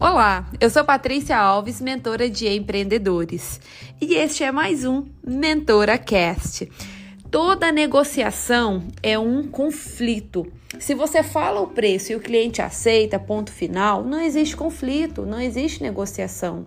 Olá, eu sou Patrícia Alves, mentora de empreendedores, e este é mais um Mentora Cast. Toda negociação é um conflito. Se você fala o preço e o cliente aceita, ponto final, não existe conflito, não existe negociação.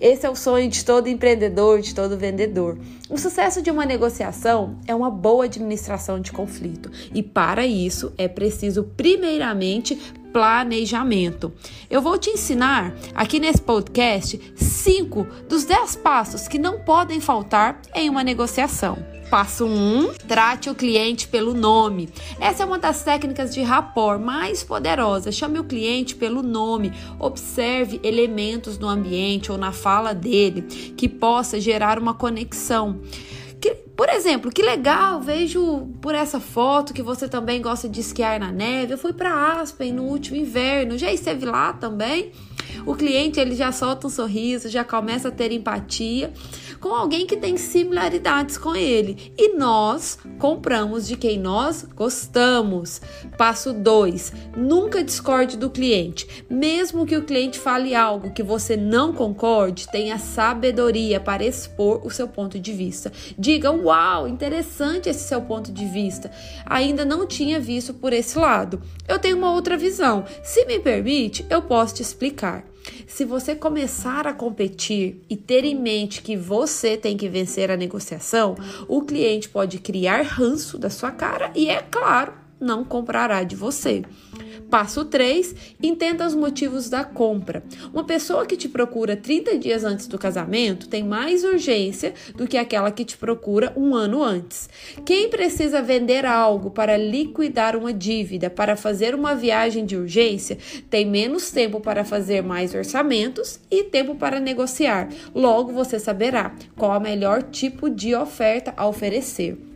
Esse é o sonho de todo empreendedor, de todo vendedor. O sucesso de uma negociação é uma boa administração de conflito, e para isso é preciso, primeiramente, planejamento. Eu vou te ensinar aqui nesse podcast cinco dos dez passos que não podem faltar em uma negociação. Passo 1: um, trate o cliente pelo nome. Essa é uma das técnicas de rapport mais poderosas. Chame o cliente pelo nome. Observe elementos no ambiente ou na fala dele que possa gerar uma conexão. Que, por exemplo, que legal, vejo por essa foto que você também gosta de esquiar na neve. Eu fui para Aspen no último inverno, já esteve lá também? O cliente ele já solta um sorriso, já começa a ter empatia com alguém que tem similaridades com ele. E nós compramos de quem nós gostamos. Passo 2: nunca discorde do cliente. Mesmo que o cliente fale algo que você não concorde, tenha sabedoria para expor o seu ponto de vista. Diga: "Uau, interessante esse seu ponto de vista. Ainda não tinha visto por esse lado. Eu tenho uma outra visão. Se me permite, eu posso te explicar." Se você começar a competir e ter em mente que você tem que vencer a negociação, o cliente pode criar ranço da sua cara e, é claro, não comprará de você. Passo 3, entenda os motivos da compra. Uma pessoa que te procura 30 dias antes do casamento tem mais urgência do que aquela que te procura um ano antes. Quem precisa vender algo para liquidar uma dívida, para fazer uma viagem de urgência, tem menos tempo para fazer mais orçamentos e tempo para negociar. Logo você saberá qual o melhor tipo de oferta a oferecer.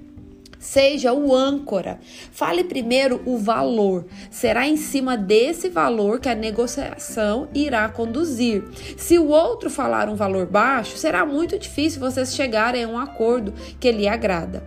Seja o âncora. Fale primeiro o valor. Será em cima desse valor que a negociação irá conduzir. Se o outro falar um valor baixo, será muito difícil vocês chegarem a um acordo que lhe agrada.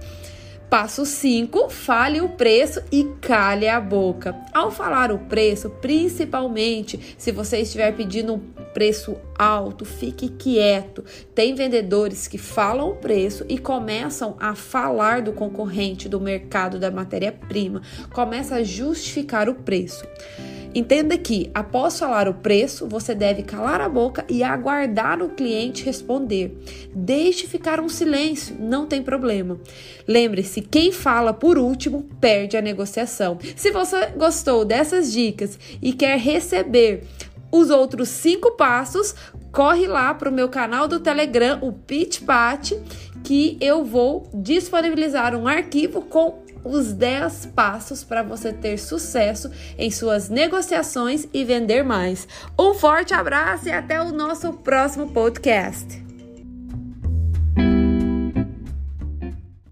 Passo 5, fale o preço e cale a boca. Ao falar o preço, principalmente se você estiver pedindo preço alto, fique quieto. Tem vendedores que falam o preço e começam a falar do concorrente, do mercado da matéria-prima, começa a justificar o preço. Entenda que, após falar o preço, você deve calar a boca e aguardar o cliente responder. Deixe ficar um silêncio, não tem problema. Lembre-se, quem fala por último perde a negociação. Se você gostou dessas dicas e quer receber os outros cinco passos, corre lá para o meu canal do Telegram, o Pitch Pat, que eu vou disponibilizar um arquivo com os 10 passos para você ter sucesso em suas negociações e vender mais. Um forte abraço e até o nosso próximo podcast.